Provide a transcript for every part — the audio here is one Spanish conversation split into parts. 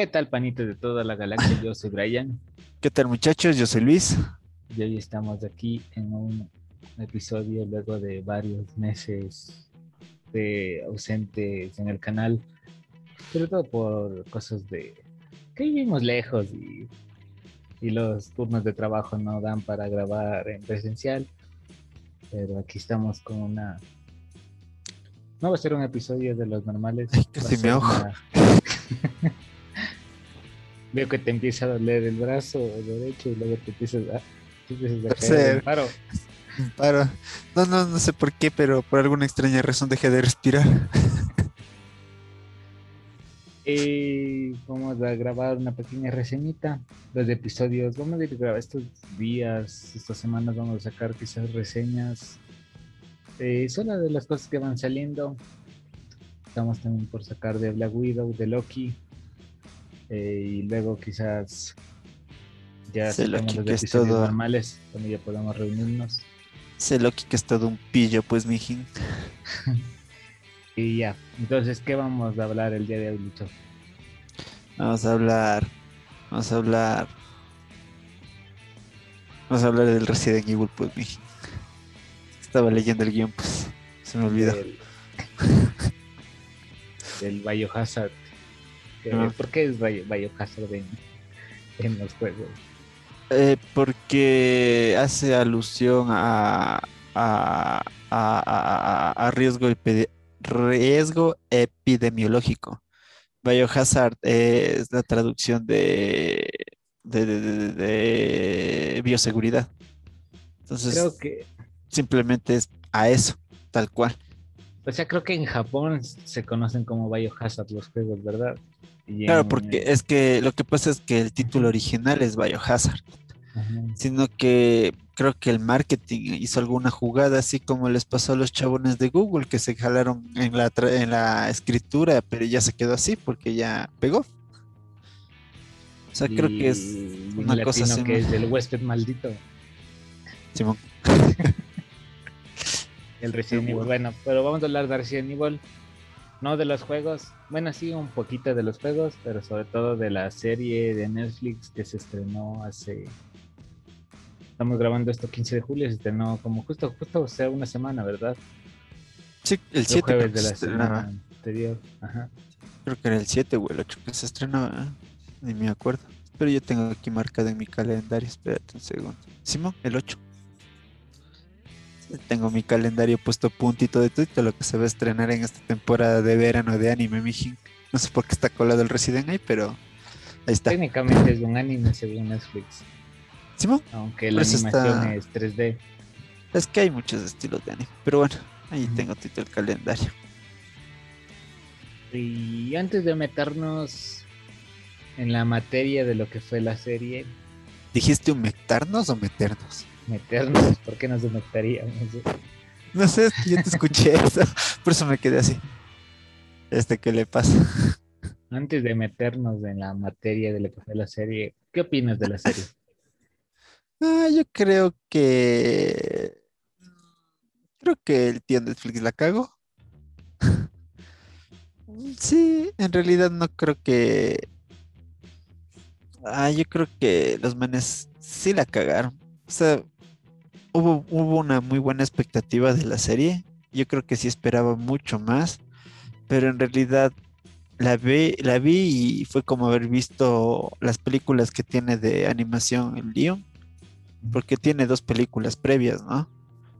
¿Qué tal, panitos de toda la galaxia? Yo soy Brian. ¿Qué tal, muchachos? Yo soy Luis. Y hoy estamos aquí en un episodio luego de varios meses de ausentes en el canal, sobre todo por cosas de que vivimos lejos y, y los turnos de trabajo no dan para grabar en presencial. Pero aquí estamos con una. No va a ser un episodio de los normales. Casi me ahogo. una- Veo que te empieza a doler el brazo derecho y luego te empiezas a, te empiezas a caer en paro. Paro. No, no, no sé por qué, pero por alguna extraña razón dejé de respirar. Y vamos a grabar una pequeña reseñita. Los episodios, vamos a grabar estos días, estas semanas, vamos a sacar quizás reseñas. Eh, solo de las cosas que van saliendo. Estamos también por sacar de Black Widow, de Loki. Eh, y luego quizás ya Loki, los que es todo- normales, donde ya podamos reunirnos. Sé Loki que es todo un pillo, pues, mijín. Y ya, entonces, ¿qué vamos a hablar el día de hoy, Lucho? Vamos a hablar. Vamos a hablar. Vamos a hablar del Resident Evil, pues, mijín. Estaba leyendo el guion, pues. Se me olvidó. Del, del Biohazard. Que- Ah. ¿Por qué es Bio- Biohazard en, en los juegos? Eh, porque hace alusión a, a, a- a- riesgo, epide- riesgo epidemiológico. Biohazard es la traducción de, de, de- de- de bioseguridad. Entonces, Creo que, simplemente es a eso, tal cual. O sea, creo que en Japón se conocen como Biohazard los juegos, ¿verdad? Y Claro, en- porque es que lo que pasa es que el título original es Biohazard. Ajá. sino que creo que el marketing hizo alguna jugada, así como les pasó a los chabones de Google que se jalaron en la, tra- en la escritura, pero ya se quedó así porque ya pegó. O sea, creo que es una cosa así. que es del huésped maldito, Simón. el Resident Evil. Bueno, pero vamos a hablar de Resident Evil, no de los juegos. Bueno, sí, un poquito de los juegos, pero sobre todo de la serie de Netflix que se estrenó hace. Estamos grabando esto 15 de julio, se estrenó como justo, justo, o sea, una semana, ¿verdad? Sí, el El 7 creo jueves que de la semana anterior. Ajá. Creo que era el 7 o el 8 que se estrenaba, ni me acuerdo. Pero yo tengo aquí marcado en mi calendario, espérate un segundo. Simón, el 8. Tengo mi calendario puesto puntito de todo lo que se va a estrenar en esta temporada de verano de anime, mijín. No sé por qué está colado el Resident ahí, pero ahí está. Técnicamente es un anime según Netflix, Simón, aunque la Pues animación está- es 3D. es que hay muchos estilos de anime. Pero bueno, ahí Ujú. tengo todo el calendario. Y antes de meternos en la materia de lo que fue la serie, ¿Dijiste un meternos o meternos? Meternos, ¿por qué nos meteríamos? No sé, yo te escuché eso. Por eso me quedé así. Este, ¿qué le pasa? Antes de meternos en la materia de la serie, ¿qué opinas de la serie? Ah, yo creo que. Creo que el tío Netflix la cago. Sí, en realidad no creo que. Ah, yo creo que los manes sí la cagaron. O sea, hubo, hubo una muy buena expectativa de la serie. Yo creo que sí esperaba mucho más. Pero en realidad la vi, la vi y fue como haber visto las películas que tiene de animación el Leon porque tiene dos películas previas, ¿no?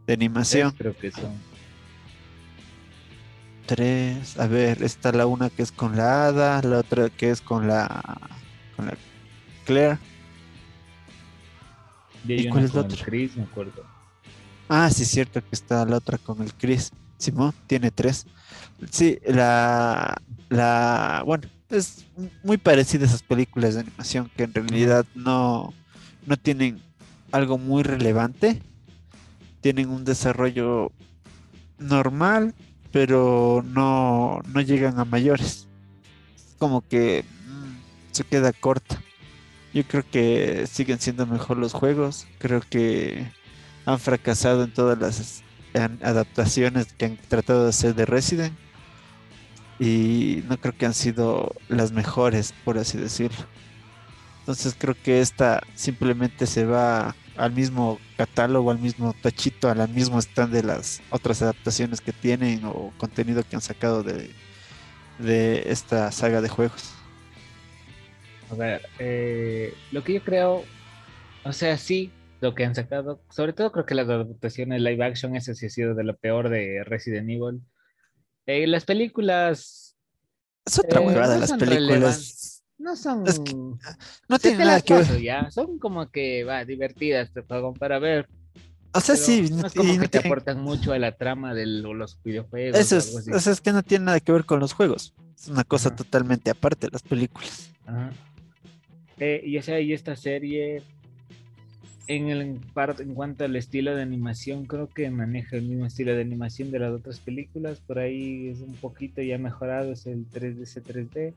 De animación. Creo que son. Tres, a ver, está la una que es con la Hada, la otra que es con la con la Claire. Y hay ¿Y cuál es la otra? Chris, me acuerdo. Ah, sí, cierto que está la otra con el Chris. Simón tiene tres. Sí, la la bueno, es muy parecida a esas películas de animación que en realidad no no tienen algo muy relevante. Tienen un desarrollo normal, pero no, no llegan a mayores. Como que mm, se queda corta. Yo creo que siguen siendo mejor los juegos. Creo que han fracasado en todas las adaptaciones que han tratado de hacer de Resident. y no creo que han sido las mejores, por así decirlo. Entonces creo que esta simplemente se va al mismo catálogo, al mismo tachito, al mismo stand de las otras adaptaciones que tienen o contenido que han sacado de, de esta saga de juegos. A ver, eh, lo que yo creo, o sea, sí, lo que han sacado, sobre todo creo que las adaptaciones live action, ese sí ha sido de lo peor de Resident Evil. Eh, las películas... Es otra eh, las películas. No son... no tienen nada que ver. Ya. Son como que, va, divertidas para ver. O sea, sí. No es como que te aportan mucho a la trama de los videojuegos. Eso es, es que no tiene nada que ver con los juegos. Es una cosa totalmente aparte las películas. Ajá. Eh, y, o sea, y esta serie, en, el, en cuanto al estilo de animación, creo que maneja el mismo estilo de animación de las otras películas. Por ahí es un poquito ya mejorado, es el 3D, ese 3D.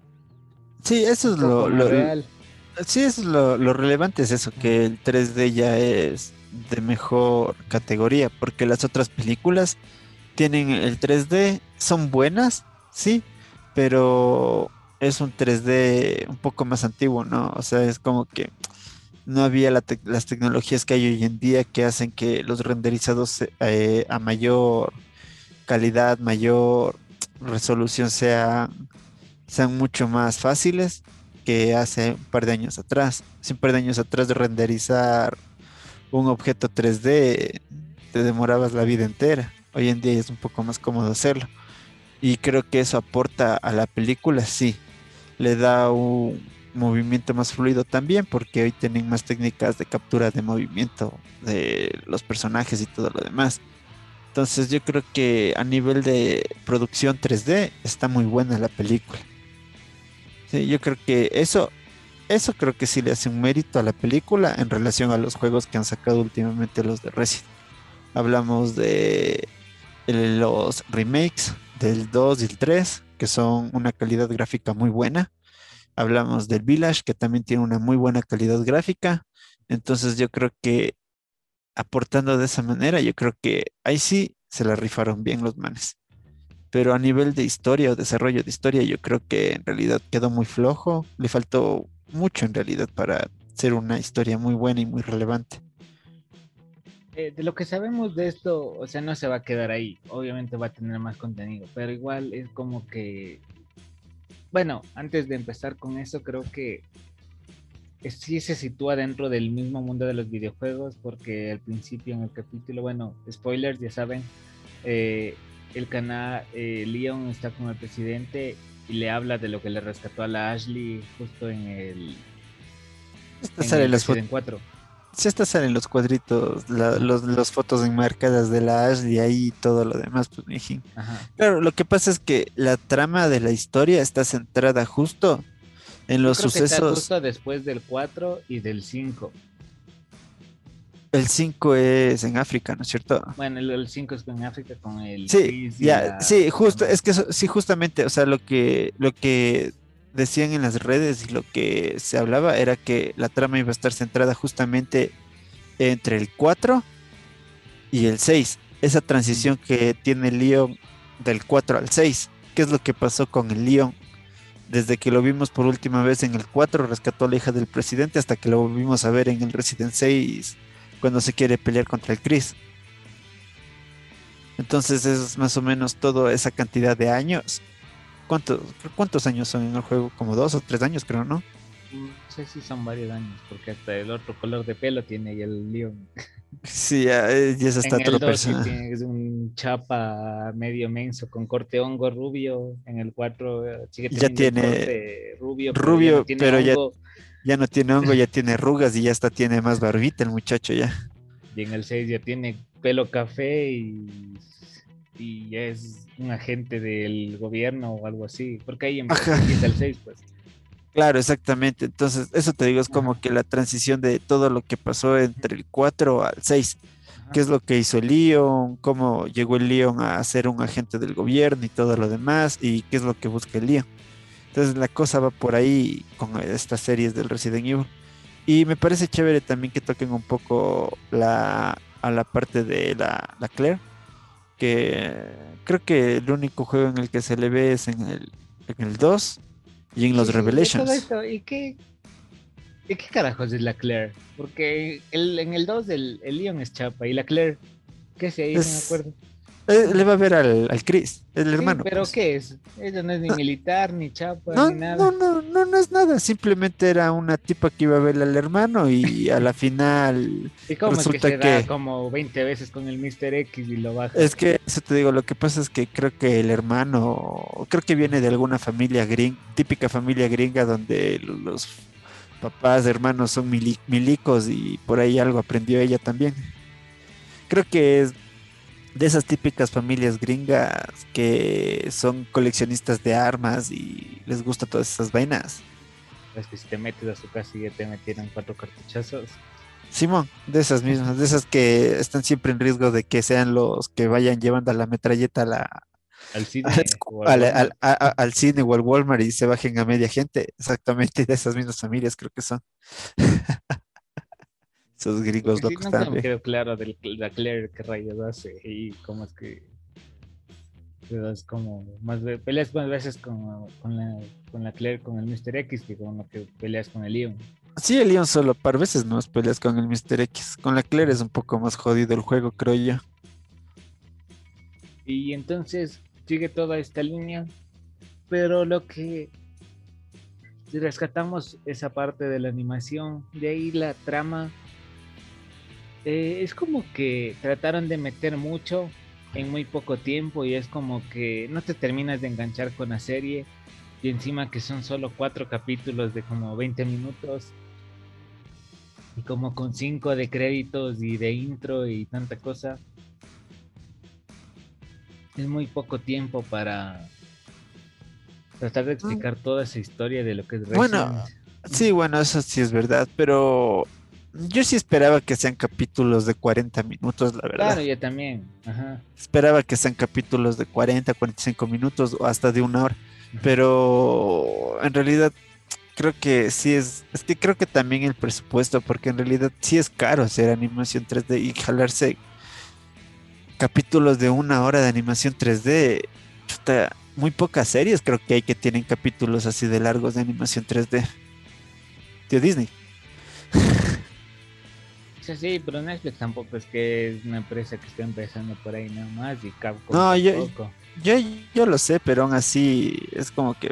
Sí, eso es lo, real. Sí, es lo, lo relevante, es eso, que el 3D ya es de mejor categoría, porque las otras películas tienen el 3D, son buenas, sí, pero es un 3D un poco más antiguo, ¿no? O sea, es como que no había las tecnologías que hay hoy en día que hacen que los renderizados eh, a mayor calidad, mayor resolución sean, sean mucho más fáciles que hace un par de años atrás. Hace un par de años atrás de renderizar un objeto 3D te demorabas la vida entera. Hoy en día es un poco más cómodo hacerlo. Y creo que eso aporta a la película, sí le da un movimiento más fluido también, porque hoy tienen más técnicas de captura de movimiento de los personajes y todo lo demás. Entonces yo creo que a nivel de producción 3D está muy buena la película. Sí, yo creo que eso, eso creo que sí le hace un mérito a la película en relación a los juegos que han sacado últimamente los de Resident. Hablamos de los remakes del 2 y el 3, que son una calidad gráfica muy buena. Hablamos del Village, que también tiene una muy buena calidad gráfica. Entonces yo creo que aportando de esa manera, yo creo que ahí sí se la rifaron bien los manes. Pero a nivel de historia o desarrollo de historia, yo creo que en realidad quedó muy flojo. Le faltó mucho en realidad para ser una historia muy buena y muy relevante. Eh, de lo que sabemos de esto, o sea, no se va a quedar ahí. Obviamente va a tener más contenido, pero igual es como que. Bueno, antes de empezar con eso, creo que sí se sitúa dentro del mismo mundo de los videojuegos, porque al principio en el capítulo, bueno, spoilers, ya saben, eh, el canal eh, Leon está con el presidente y le habla de lo que le rescató a la Ashley justo en el. en el Resident 4 si estas salen los cuadritos, los, fotos enmarcadas de la Ashley ahí y todo lo demás, pues mi Claro, lo que pasa es que la trama de la historia está centrada justo en los sucesos. justo después del 4 y del 5. El 5 es en África, ¿no es cierto? Bueno, el 5 es en África con el. Sí, ya, sí, justo, es que sí, justamente, o sea, lo que, lo que decían en las redes y lo que se hablaba era que la trama iba a estar centrada justamente entre el 4 y el 6. Esa transición que tiene Leon del 4 al 6. ¿Qué es lo que pasó con el Leon? Desde que lo vimos por última vez en el 4, rescató a la hija del presidente hasta que lo volvimos a ver en el Resident 6 cuando se quiere pelear contra el Chris. Entonces es más o menos toda esa cantidad de años ¿Cuántos, ¿Cuántos años son en el juego? Como dos o tres años, creo, ¿no? No sé si son varios años, porque hasta el otro color de pelo tiene y el Leon. Sí, ya, eh, es hasta otro personaje. Es un chapa medio menso con corte hongo rubio. En el 4 eh, ya tiene rubio, rubio, pero, ya, ya, no tiene hongo, ya tiene arrugas y ya hasta tiene más barbita el muchacho ya. Y en el 6 ya tiene pelo café y y es un agente del gobierno o algo así, porque ahí empieza el 6, pues. Claro, exactamente. Entonces, eso te digo, es como que la transición de todo lo que pasó entre el 4 al 6. ¿Qué es lo que hizo el Leon? ¿Cómo llegó el Leon a ser un agente del gobierno y todo lo demás? ¿Y qué es lo que busca el Leon? Entonces, la cosa va por ahí con estas series del Resident Evil. Y me parece chévere también que toquen un poco la, a la parte de la, la Claire creo que el único juego en el que se le ve es en el, en el 2 y en los Revelations. ¿Y qué, ¿Y qué carajos es la Claire? Porque el, en el 2 el, el Leon es chapa y la Claire, ¿qué sé? Ahí no me acuerdo. Eh, le va a ver al, al Chris, el hermano. pero pues. ¿qué es? Ella no es ni militar, ni chapa, no, ni nada. No, no, no, no es nada. Simplemente era una tipa que iba a ver al hermano y a la final. ¿Y cómo resulta es que, se da como 20 veces con el Mr. X y lo baja? Es que, eso te digo, lo que pasa es que creo que el hermano, creo que viene de alguna familia gringa, típica familia gringa donde los papás, hermanos son milicos y por ahí algo aprendió ella también. Creo que es de esas típicas familias gringas que son coleccionistas de armas y les gusta todas esas vainas. Es que si te metes a su casa y ya te metieron cuatro cartuchazos. Simón, de esas mismas, de esas que están siempre en riesgo de que sean los que vayan llevando la metralleta a la, al cine, o al, al, cine o al Walmart y se bajen a media gente. Exactamente, de esas mismas familias creo que son. Esos gringos locos no me quedó claro de la Claire que rayos hace y cómo es que es como más peleas más veces con, con, la, con la Claire con el Mr. X que con lo que peleas con el Leon. Sí, el Leon solo par veces no peleas con el Mr. X. Con la Claire es un poco más jodido el juego, creo yo. Y entonces sigue toda esta línea, pero lo que rescatamos esa parte de la animación, de ahí la trama eh, es como que trataron de meter mucho en muy poco tiempo y es como que no te terminas de enganchar con la serie y encima que son solo cuatro capítulos de como 20 minutos y como con cinco de créditos y de intro y tanta cosa es muy poco tiempo para tratar de explicar toda esa historia de lo que es Resident. Bueno, sí, bueno, eso sí es verdad, pero yo sí esperaba que sean capítulos de 40 minutos, la verdad. Claro, yo también. Esperaba que sean capítulos de 40, 45 minutos o hasta de una hora. Pero en realidad creo que sí es. Es que creo que también el presupuesto, porque en realidad sí es caro hacer animación 3D y jalarse capítulos de una hora de animación 3D. muy pocas series creo que hay que tienen capítulos así de largos de animación 3D. Tío Disney. Sí, sí, pero Netflix tampoco es que es una empresa que está empezando por ahí nada más y Capcom no, yo, yo, yo, lo sé, pero aún así es como que...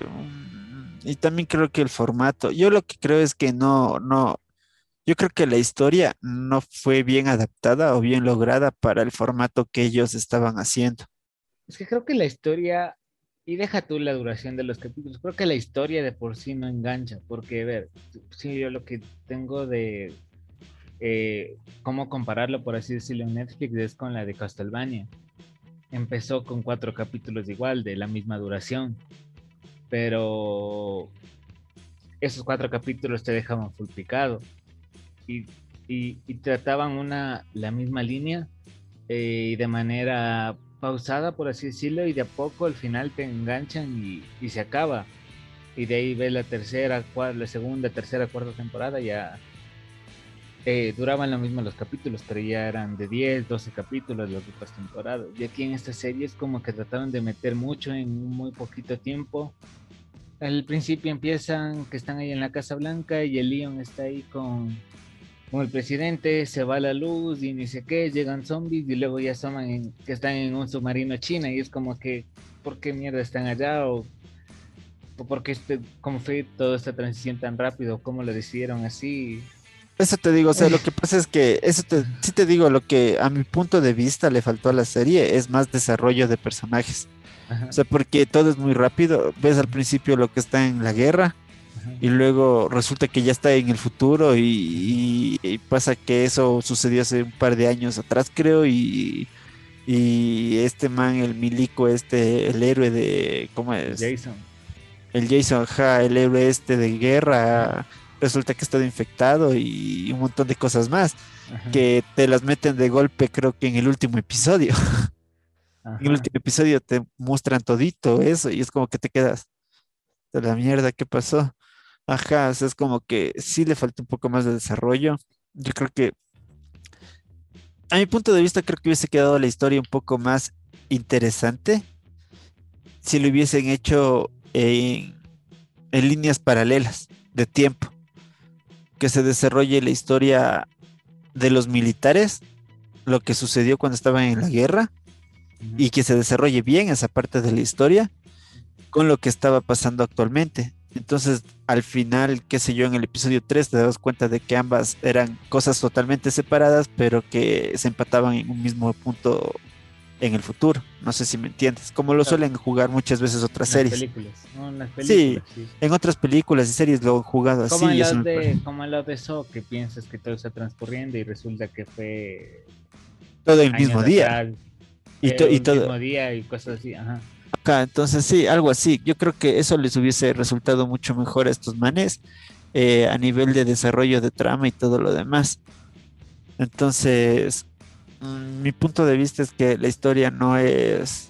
Y también creo que el formato, yo lo que creo es que no, no, yo creo que la historia no fue bien adaptada o bien lograda para el formato que ellos estaban haciendo. Es que creo que la historia, y deja tú la duración de los capítulos, creo que la historia de por sí no engancha, porque, a ver, sí, yo lo que tengo de eh, cómo compararlo, por así decirlo, en Netflix es con la de Castlevania. Empezó con cuatro capítulos igual, de la misma duración, pero esos cuatro capítulos te dejaban full y, trataban una, la misma línea eh, y de manera pausada, por así decirlo, y de a poco al final te enganchan y, se acaba. Y de ahí ves la tercera, la segunda, tercera, cuarta temporada, ya eh, duraban lo mismo los capítulos, pero ya eran de 10, 12 capítulos las otras temporadas. Y aquí en esta serie es como que trataron de meter mucho en muy poquito tiempo. Al principio empiezan que están ahí en la Casa Blanca y el Leon está ahí con, con el presidente, se va la luz y ni sé qué, llegan zombies y luego ya asoman que están en un submarino china y es como que, ¿por qué mierda están allá? O, por qué este, cómo fue toda esta transición tan rápido, cómo lo decidieron así eso te digo, o sea, lo que pasa es que, eso te, sí te digo, lo que a mi punto de vista le faltó a la serie es más desarrollo de personajes. O sea, porque todo es muy rápido. Ves al principio lo que está en la guerra y luego resulta que ya está en el futuro y, pasa que eso sucedió hace un par de años atrás, creo, y, y este man, el milico, este, el héroe de, ¿cómo es? Jason. El Jason, ajá, el héroe este de guerra resulta que está infectado y un montón de cosas más que te las meten de golpe creo que en el último episodio. En el último episodio te muestran todito eso y es como que te quedas de la mierda, ¿qué pasó? Ajá, es como que sí le falta un poco más de desarrollo. Yo creo que, a mi punto de vista, creo que hubiese quedado la historia un poco más interesante si lo hubiesen hecho en, en líneas paralelas de tiempo. Que se desarrolle la historia de los militares, lo que sucedió cuando estaban en la guerra, y que se desarrolle bien esa parte de la historia con lo que estaba pasando actualmente. Entonces, al final, qué sé yo, en el episodio 3 te das cuenta de que ambas eran cosas totalmente separadas, pero que se empataban en un mismo punto en el futuro. No sé si me entiendes. Como lo suelen jugar muchas veces otras series. Películas. No, en las películas. Sí, en otras películas y series lo han jugado como así. En lo de, parece- como en lo de eso, que piensas que todo está transcurriendo y resulta que fue. Todo el mismo día. atrás, Y, to- y todo. mismo día y cosas así. Ajá. Ajá, entonces sí, algo así. Yo creo que eso les hubiese resultado mucho mejor a estos manes eh, a nivel de desarrollo de trama y todo lo demás. Entonces, mi punto de vista es que la historia no es...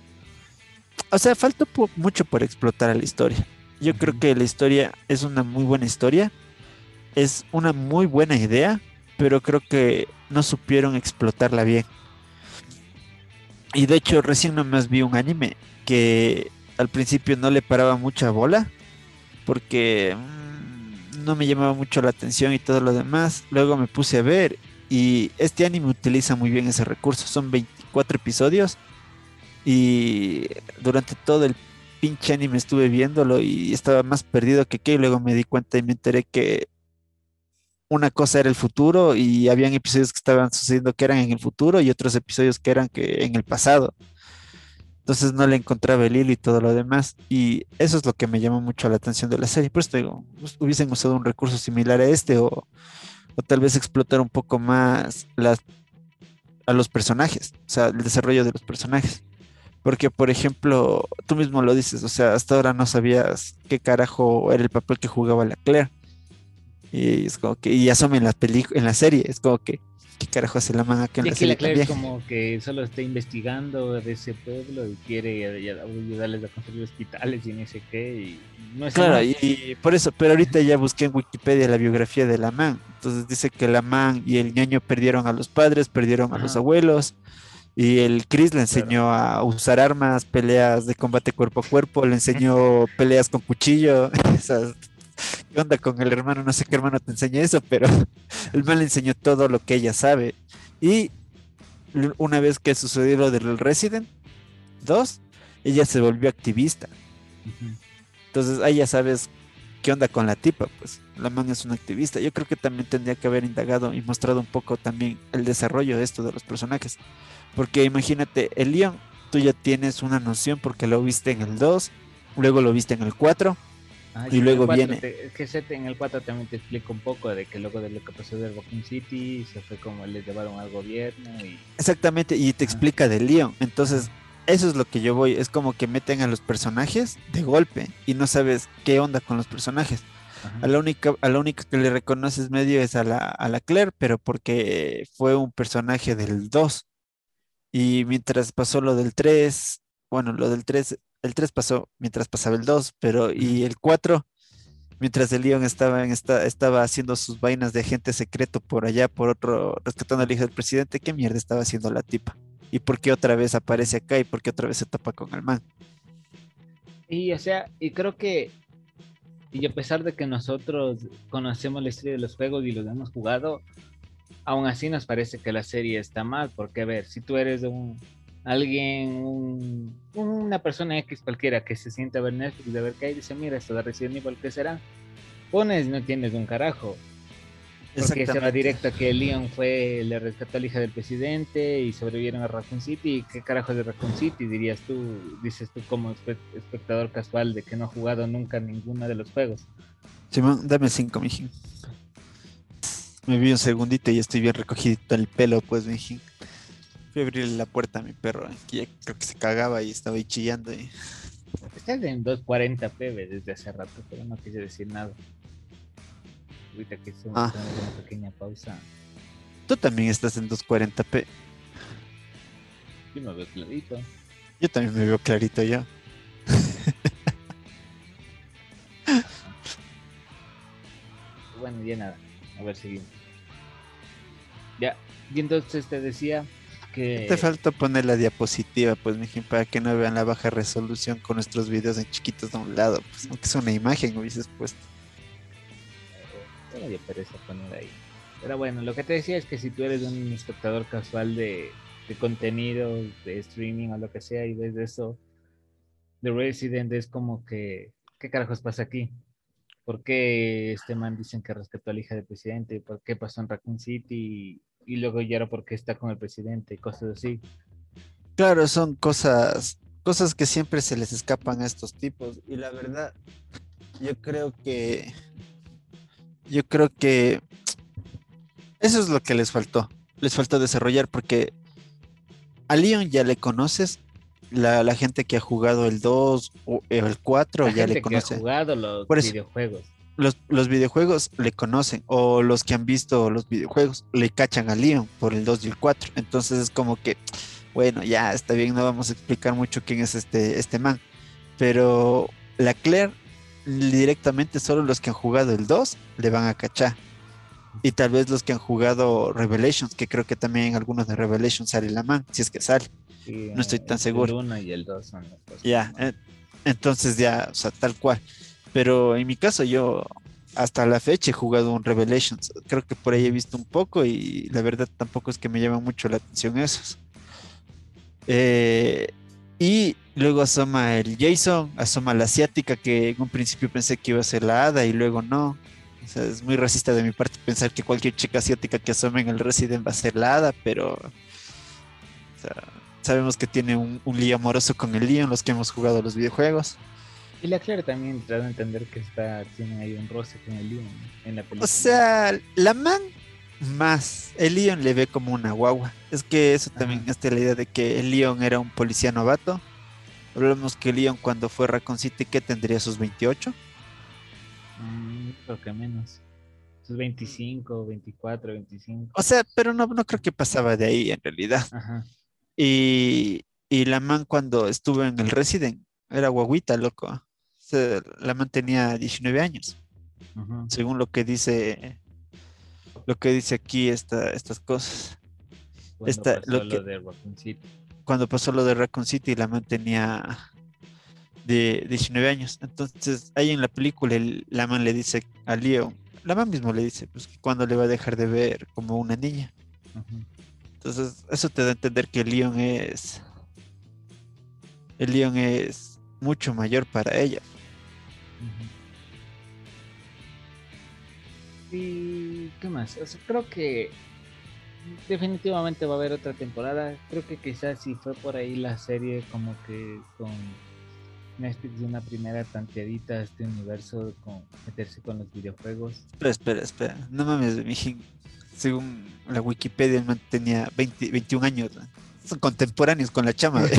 O sea, falta po- mucho por explotar a la historia. Yo creo que la historia es una muy buena historia, es una muy buena idea, pero creo que no supieron explotarla bien. Y de hecho, recién nomás vi un anime que al principio no le paraba mucha bola porque mm, no me llamaba mucho la atención y todo lo demás. Luego me puse a ver y este anime utiliza muy bien ese recurso. Son 24 episodios y durante todo el pinche anime estuve viéndolo y estaba más perdido que qué. Y luego me di cuenta y me enteré que una cosa era el futuro y habían episodios que estaban sucediendo que eran en el futuro y otros episodios que eran que en el pasado. Entonces no le encontraba el hilo y todo lo demás. Y eso es lo que me llamó mucho la atención de la serie. Por eso digo, us- hubiesen usado un recurso similar a este o, o tal vez explotar un poco más a los personajes, o sea, el desarrollo de los personajes. Porque, por ejemplo, tú mismo lo dices, o sea, hasta ahora no sabías qué carajo era el papel que jugaba la Claire. Y es como que, y asoma en la en la serie, es como que, ¿qué carajo hace la en Y aquí la Claire como que solo está investigando de ese pueblo y quiere ay- ayudarles a construir hospitales y no sé qué. Y no es Claro, y, por eso, pero ahorita ya busqué en Wikipedia la biografía de la man. Entonces dice que la man y el ñaño perdieron a los padres, perdieron a los abuelos. Y el Chris le enseñó a usar armas, peleas de combate cuerpo a cuerpo, le enseñó peleas con cuchillo. Esas- ¿Qué onda con el hermano? No sé qué hermano te enseña eso, pero el man le enseñó todo lo que ella sabe. Y una vez que sucedió lo del Resident 2, ella se volvió activista. Entonces ahí ya sabes qué onda con la tipa, pues la man es una activista. Yo creo que también tendría que haber indagado y mostrado un poco también el desarrollo de esto de los personajes. Porque imagínate, el Leon, tú ya tienes una noción porque lo viste en el 2, luego lo viste en el 4. Ah, Y luego viene- te- es que en el 4 también te explico un poco de que luego de lo que pasó de Raccoon City se fue como les llevaron al gobierno y Exactamente, y te explica del Leon. Entonces, eso es lo que yo voy, es como que meten a los personajes de golpe y no sabes qué onda con los personajes. ajá, A la única, a la única que le reconoces medio es a la, a la Claire, pero porque fue un personaje del 2. Y mientras pasó lo del 3, bueno, lo del 3, el 3 pasó mientras pasaba el 2, pero y el 4, mientras el Leon estaba, en esta, estaba haciendo sus vainas de agente secreto por allá, por otro, rescatando al hijo del presidente, ¿qué mierda estaba haciendo la tipa? ¿Y por qué otra vez aparece acá y por qué otra vez se topa con el man? Y o sea, y creo que, y a pesar de que nosotros conocemos la historia de los juegos y los hemos jugado, aún así nos parece que la serie está mal, porque a ver, si tú eres un alguien, un- una persona X cualquiera que se siente a ver Netflix, de ver que hay, dice, mira, esto de Resident Evil, ¿qué será? Pones, no tienes un carajo. Porque se va directo a que Leon fue, le rescató a la hija del presidente y sobrevivieron a Raccoon City. ¿Y ¿Qué carajo de Raccoon City? Dirías tú, dices tú como espe- espectador casual de que no ha jugado nunca ninguno de los juegos. Simón, dame cinco, mijín. Me vi un segundito y estoy bien recogidito el pelo, pues, mijín. Fui a abrirle la puerta a mi perro, que ya creo que se cagaba y estaba ahí chillando. Y... Estás en 240 pb desde hace rato, pero no quise decir nada. Ahorita que hicimos Ah. una pequeña pausa, Tú también estás en 240p. yo me veo clarito. Yo también me veo clarito ya. Bueno, ya nada. A ver, seguimos. Ya, y entonces te decía que... Te falta poner la diapositiva, pues, mijín, para que no vean la baja resolución con nuestros videos en chiquitos de un lado, pues, aunque es una imagen, hubieses puesto. Dio pereza poner ahí. Pero bueno, lo que te decía es que si tú eres un espectador casual de, de contenido, de streaming o lo que sea, y ves eso, The Resident es como que, ¿qué carajos pasa aquí? ¿Por qué este man dicen que rescató a la hija del presidente? ¿Por qué pasó en Raccoon City? Y, luego ya era porque está con el presidente y cosas así. Claro, son cosas, cosas que siempre se les escapan a estos tipos. Y la verdad, yo creo que, yo creo que eso es lo que les faltó. Les faltó desarrollar porque a Leon ya le conoces. La, la gente que ha jugado el 2 o el 4 La ya gente le que ha conoce. jugado los Por eso. videojuegos. Los, los videojuegos le conocen. O los que han visto los videojuegos le cachan a Leon por el 2 y el 4. Entonces es como que, bueno, ya está bien, no vamos a explicar mucho quién es este, este man. Pero la Claire, directamente solo los que han jugado el 2 le van a cachar. Y tal vez los que han jugado Revelations, que creo que también en algunos de Revelations sale la man, si es que sale. Sí, No estoy tan el seguro. 1 y el 2 son los. Ya, entonces ya, o sea, tal cual. Pero en mi caso yo hasta la fecha he jugado un Revelations. Creo que por ahí he visto un poco y la verdad tampoco es que me llama mucho la atención esos. Eh, y luego asoma el Jason, asoma la asiática que en un principio pensé que iba a ser la hada y luego no. O sea, es muy racista de mi parte pensar que cualquier chica asiática que asome en el Resident va a ser la hada, pero sabemos que tiene un, un lío amoroso con el Leon, los que hemos jugado los videojuegos. Y la Claire también trata de entender que está, tiene ahí un roce con el Leon en la película. O sea, la man más, el Leon le ve como una guagua. Es que eso también Ajá. está la idea de que el Leon era un policía novato. Hablamos que Leon cuando fue Raccoon City, que tendría sus 28. Mm, creo que menos. Sus 25, 24, 25. O sea, pero no, no creo que pasaba de ahí en realidad. Ajá. Y, y la man cuando estuvo en el Resident era guaguita, loco. Sea, la man tenía 19 años. Según lo que dice lo que dice aquí esta, estas cosas. Cuando Esta- pasó lo de Raccoon City. Cuando pasó lo de Raccoon City, la man tenía de 19 años. Entonces, ahí en la película, el- la man le dice a Leo, la man mismo le dice, pues, cuando le va a dejar de ver como una niña. Entonces, eso te da a entender que el Leon es. El Leon es mucho mayor para ella. ¿Y qué más? O sea, creo que definitivamente va a haber otra temporada. Creo que quizás si fue por ahí la serie como que con Netflix de una primera tanteadita a este universo con meterse con los videojuegos. Espera, espera, espera. No mames. Según la Wikipedia, el man tenía 20 21 años. ¿no? Son contemporáneos con la chama. ¿ve?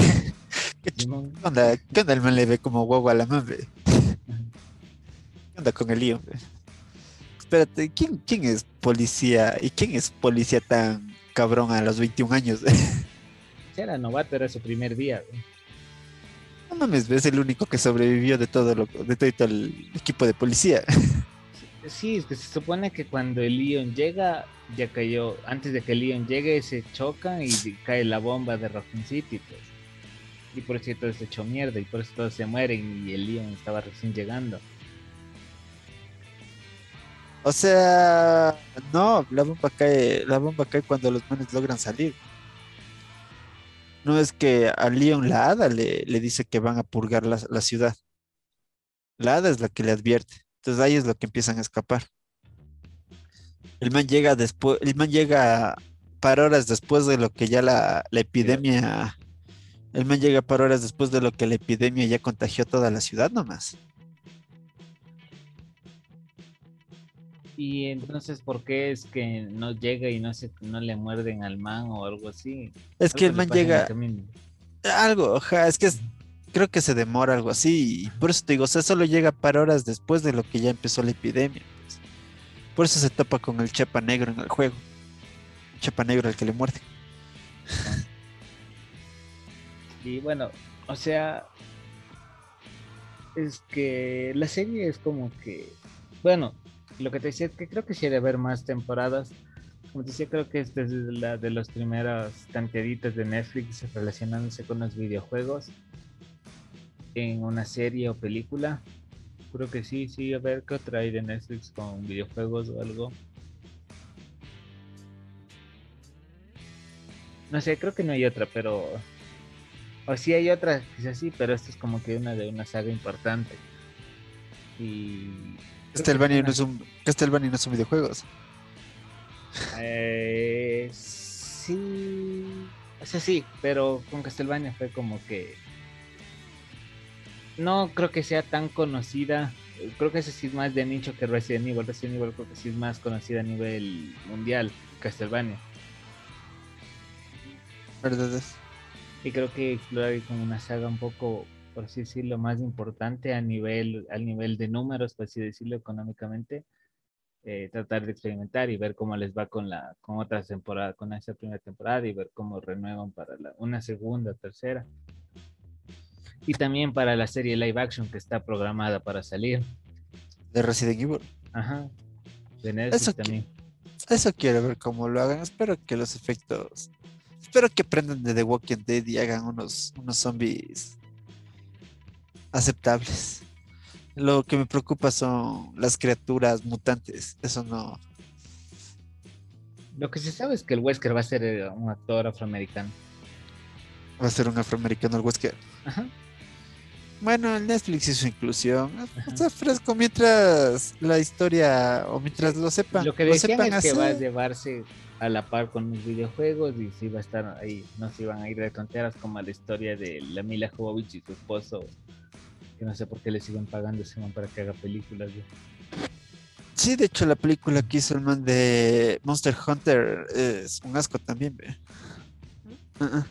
¿Qué, onda? ¿Qué onda el man le ve como guagua a la man? ¿Qué onda con el lío? Espérate, ¿quién, ¿quién es policía? ¿Y quién es policía tan cabrón a los 21 años? Era novato, era su primer día. güey. No mames, es el único que sobrevivió de todo lo, de todo el equipo de policía. Sí, es que se supone que cuando el Leon llega, ya cayó, antes de que el Leon llegue, se chocan y cae la bomba de Raccoon City, pues. Y por eso todo se echó mierda y por eso todos se mueren y el Leon estaba recién llegando. O sea, no, la bomba cae, la bomba cae cuando los manes logran salir. No es que a Leon la hada le, le dice que van a purgar la, la ciudad. La hada es la que le advierte. Entonces ahí es lo que empiezan a escapar. El man llega después, el man llega para horas después de lo que ya la, la epidemia. El man llega para horas después de lo que la epidemia ya contagió toda la ciudad nomás. Y entonces, ¿por qué es que no llega y no se no le muerden al man o algo así? Es que el man el llega. camino. Algo, ajá, es que es- creo que se demora algo así. Y por eso te digo, o sea, solo llega para horas después de lo que ya empezó la epidemia. pues. Por eso se topa con el chapa negro en el juego. Chapa negro al que le muerde. Y bueno, o sea, es que la serie es como que, bueno, lo que te decía es que creo que sí debe haber más temporadas, como decía, creo que esta es la de las primeras tanteaditas de Netflix relacionándose con los videojuegos en una serie o película. Creo que sí, sí, a ver qué otra hay de Netflix con videojuegos o algo. No sé, creo que no hay otra, pero. O sí hay otra, quizás sí, pero esta es como que una de una saga importante. Y. Castlevania no es un. Castlevania no son videojuegos. Eh, sí. O sea, sí, pero con Castlevania fue como que. No creo que sea tan conocida. Creo que ese sí es más de nicho que Resident Evil. Resident Evil creo que sí es más conocida a nivel mundial. Castlevania. ¿Verdad? Y creo que explorar como una saga un poco, por así decirlo, más importante a nivel, al nivel de números, por así decirlo, económicamente. eh, tratar de experimentar y ver cómo les va con la con otras temporadas, con esa primera temporada y ver cómo renuevan para la, una segunda, tercera. Y también para la serie live action que está programada para salir. De Resident Evil. Ajá. De Netflix Eso también. Eso quiero ver cómo lo hagan. Espero que los efectos. Espero que aprendan de The Walking Dead y hagan unos, unos zombies aceptables. Lo que me preocupa son las criaturas mutantes. Eso no. Lo que se sabe es que el Wesker va a ser eh, un actor afroamericano. Va a ser un afroamericano el Wesker. Ajá. Bueno, el Netflix hizo inclusión. Está fresco mientras la historia o mientras lo sepan. Lo que decían sepan es que va a hacer. llevarse a la par con los videojuegos y si va a estar ahí, no se iban a ir de tonteras como la historia de la Mila Jovovich y su esposo, que no sé por qué le siguen pagando ese man para que haga películas. Sí, de hecho, la película que hizo el man de Monster Hunter es un asco también. Uh, uh.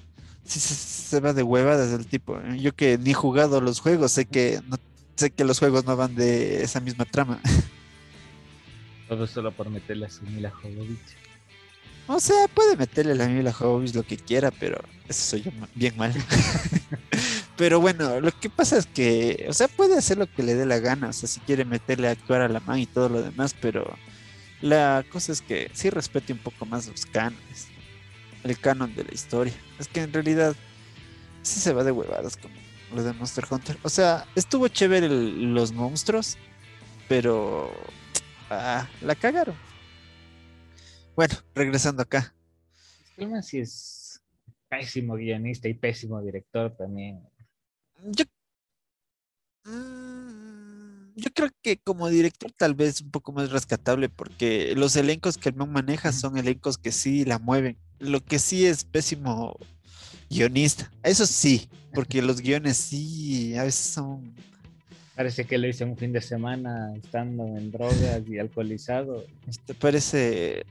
Sí, se, se va de huevadas el tipo. Yo que ni he jugado los juegos, sé que no, sé que los juegos no van de esa misma trama. Todo solo por meterle a su Mila Jovovich. O sea, puede meterle a la Mila Jovovich lo que quiera, pero eso soy yo bien mal. pero bueno, lo que pasa es que, o sea, puede hacer lo que le dé la gana, o sea, si quiere meterle a actuar a la man y todo lo demás, pero la cosa es que sí respete un poco más los cánones, el canon de la historia. Es que en realidad sí se va de huevadas como lo de Monster Hunter. O sea, estuvo chévere el- los monstruos, pero ah, la cagaron. Bueno, regresando acá. El man sí es pésimo guionista y pésimo director también. Yo, Mm, yo creo que como director tal vez un poco más rescatable porque los elencos que el man maneja son elencos que sí la mueven. Lo que sí es pésimo guionista. Eso sí, porque los guiones sí a veces son... Parece que lo hizo un fin de semana estando en drogas y alcoholizado. este, parece,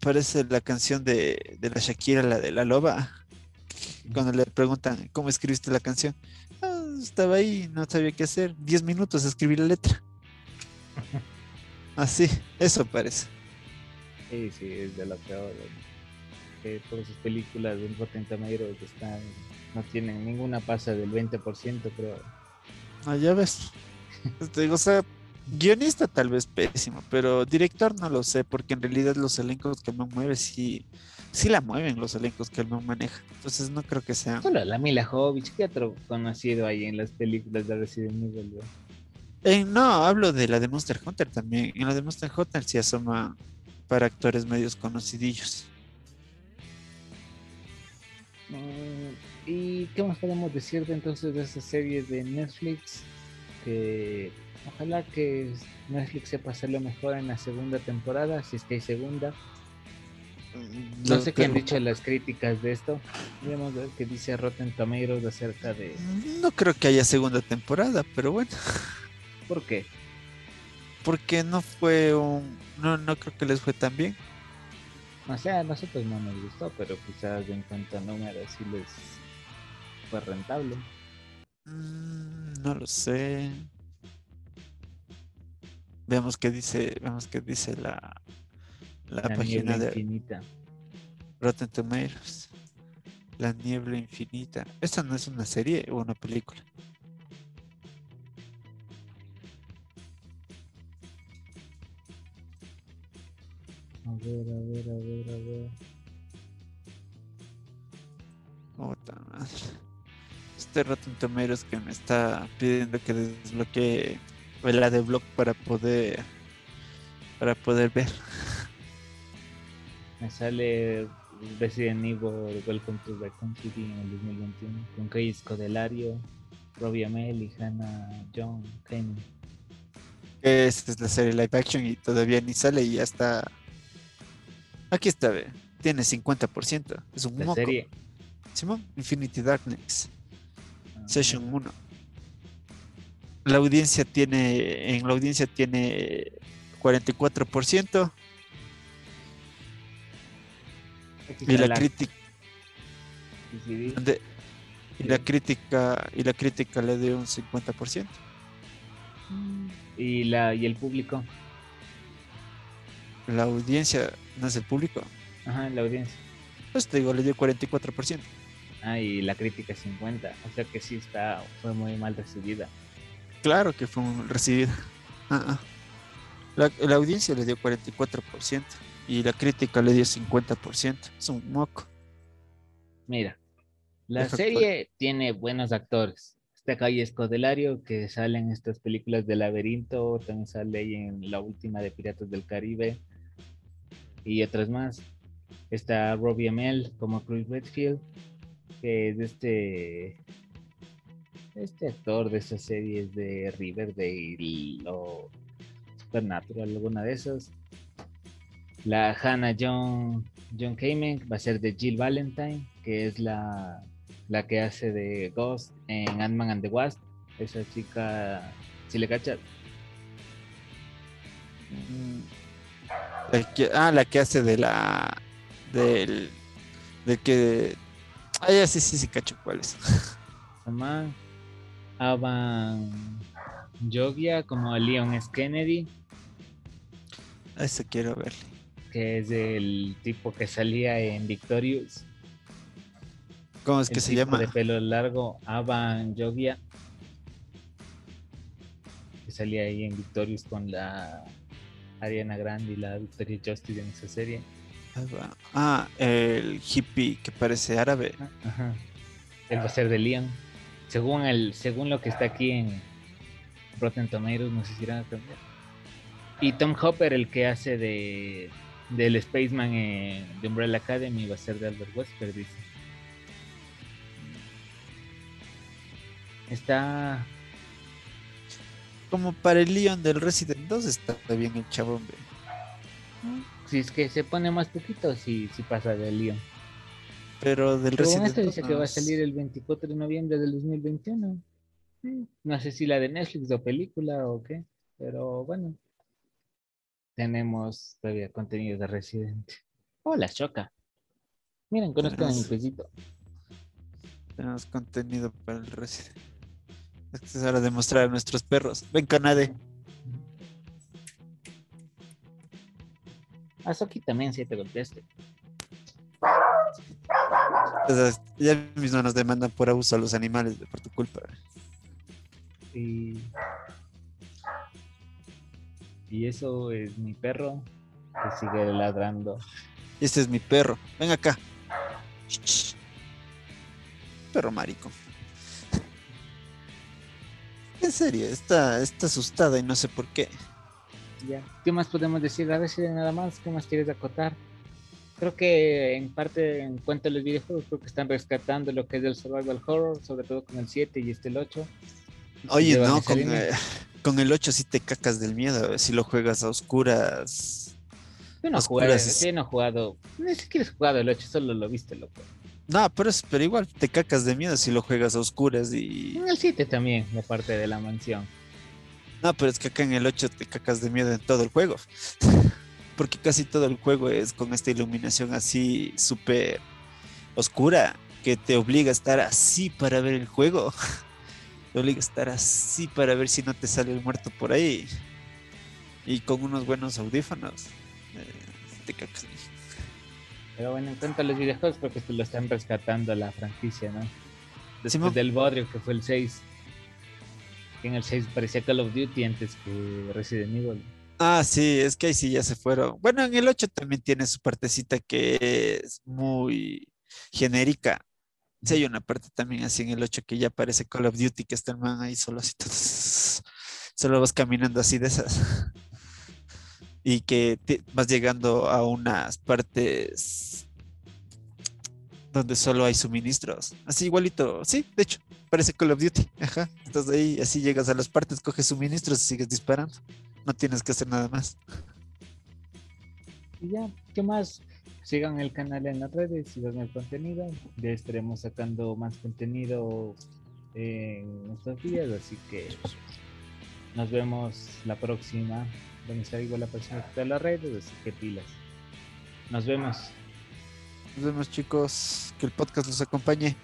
parece la canción de, de la Shakira, la de la loba. Cuando le preguntan cómo escribiste la canción. "Ah, estaba ahí, no sabía qué hacer. Diez minutos escribí la letra. Así, eso parece. Sí, sí, es de lo peor. Que todas sus películas de Rotten Tomatoes están, no tienen ninguna pasa del 20%, creo. Ah, ya ves. Te digo, o sea, guionista tal vez pésimo, pero director no lo sé, porque en realidad los elencos que man mueve sí, sí la mueven los elencos que el man maneja. Entonces no creo que sean. Solo la Mila Jovovich, ¿qué otro conocido hay en las películas de Resident Evil? güey? Eh, no, hablo de la de Monster Hunter también. En la de Monster Hunter sí asoma para actores medios conocidillos. Mm, ¿Y qué más podemos decir de entonces de esa serie de Netflix? Que ojalá que Netflix sepa hacerlo mejor en la segunda temporada, si es que hay segunda. No sé qué han dicho las críticas de esto. Vamos a ver qué dice Rotten Tomatoes acerca de No creo que haya segunda temporada, pero bueno, por qué. porque no fue un. No, no creo que les fue tan bien. O sea, a nosotros no nos gustó, pero quizás en cuanto a números sí les fue rentable. Mm, no lo sé. Veamos qué dice, veamos qué dice la, la, La página niebla de infinita. Rotten Tomatoes. La niebla infinita. ¿Esta no es una serie o una película? A ver, a ver, a ver, a ver. Puta madre. Este Rotten Tomatoes que me está pidiendo que desbloquee la de blog para poder para poder ver. Me sale Resident Evil Welcome to Raccoon City en el 2021 con Chris Codelario, Robbie Amell y Hannah John Kamen. Esta es la serie live action y todavía ni sale y ya está. Aquí está, ve. Tiene 50%. Es un La moco. serie. Simón, Infinity Darkness, ah, Session 1. La audiencia tiene, en la audiencia tiene 44% y la crítica de- y la crítica y la crítica le dio un 50%. y la y el público. La audiencia no es el público. Ajá, la audiencia. Pues te digo, le dio 44%. Ah, y la crítica 50. O sea que sí está, fue muy mal recibida. Claro que fue un recibido. Ah, ah. La, la audiencia le dio 44% y la crítica le dio 50%. Es un moco. Mira, la Deja serie tiene buenos actores. Está Calle Escodelario, que sale en estas películas de Laberinto, también sale ahí en la última de Piratas del Caribe y otras más. Está Robbie Amell como Chris Redfield, que es este este actor de esas series de Riverdale o Supernatural, alguna de esas. La Hannah John, John Kamen va a ser de Jill Valentine, que es la, la que hace de Ghost en Ant-Man and the Wasp. Esa chica, si le cachas, Mm. Ah, la que hace de la. Del. Del que. Ah, ya sí, sí, sí, cacho cuál es. Avan Jogia como Leon S. Kennedy, A ese quiero verle. Que es el tipo que salía en Victorious. ¿Cómo es el que se tipo llama? de pelo largo, Avan Jogia, que salía ahí en Victorious con la Ariana Grande y la Victoria Justice en esa serie. Ah, el hippie que parece árabe. Ajá. Él va a ser de Leon. Según el, según lo que está aquí en Rotten Tomatoes, no sé si irán a cambiar. Y Tom Hopper, el que hace de del Spaceman eh, de Umbrella Academy, va a ser de Albert Wesker, dice. Está Como para el Leon del Resident 2 está bien el chabón. si es que se pone más poquito, si si pasa de Leon. Pero del Según Resident esto 2 dice no que va a salir el 24 de noviembre del 2021. Mm, No sé si la de Netflix o película o qué, pero bueno. Tenemos todavía contenido de Resident. Hola, Choca. Miren, conozcan a mi pesito. Tenemos contenido para el Resident. Es que es hora de mostrar a nuestros perros. Ven, Canade. A Soki también si te golpeaste. Entonces, ya mismo nos demandan por abuso a los animales por tu culpa. Y... y eso es mi perro que sigue ladrando. Este es mi perro. Ven acá. Perro marico. En serio, está, está asustada y no sé por qué. Ya. ¿Qué más podemos decir? A ver si nada más. ¿Qué más quieres acotar? Creo que en parte, en cuanto a los videojuegos, creo que están rescatando lo que es el survival horror, sobre todo con el 7 y este el 8. Oye, Llevan no, con, eh, con el 8 sí te cacas del miedo. Si lo juegas a oscuras. Yo no, oscuras jugué, es- yo no he jugado, ni siquiera he jugado el 8, solo lo viste, loco. No, pero, es- pero igual te cacas de miedo si lo juegas a oscuras y. En el 7 también, la parte de la mansión. No, pero es que acá en el 8 te cacas de miedo en todo el juego. Porque casi todo el juego es con esta iluminación así súper oscura que te obliga a estar así para ver el juego. Te obliga a estar así para ver si no te sale el muerto por ahí. Y con unos buenos audífonos. eh, te cacas. Pero bueno, en cuanto a los videojuegos, creo que esto lo están rescatando la franquicia, ¿no? Después del Bodrio, que fue el 6. Que en el 6 parecía Call of Duty antes que Resident Evil. Ah, sí, es que ahí sí ya se fueron. Bueno, en el 8 también tiene su partecita que es muy genérica. Sí, hay una parte también así en el 8 que ya parece Call of Duty, que está el man ahí solo así, solo vas caminando así de esas. Y que vas llegando a unas partes donde solo hay suministros. Así igualito, sí, de hecho, parece Call of Duty. Ajá. Entonces ahí así llegas a las partes, coges suministros y sigues disparando. No tienes que hacer nada más. Y ya, ¿qué más? Sigan el canal en las redes, sigan el contenido. Ya estaremos sacando más contenido en estos días, así que nos vemos la próxima. Donde está igual la persona de las redes, así que pilas. Nos vemos. Nos vemos chicos, que el podcast los acompañe.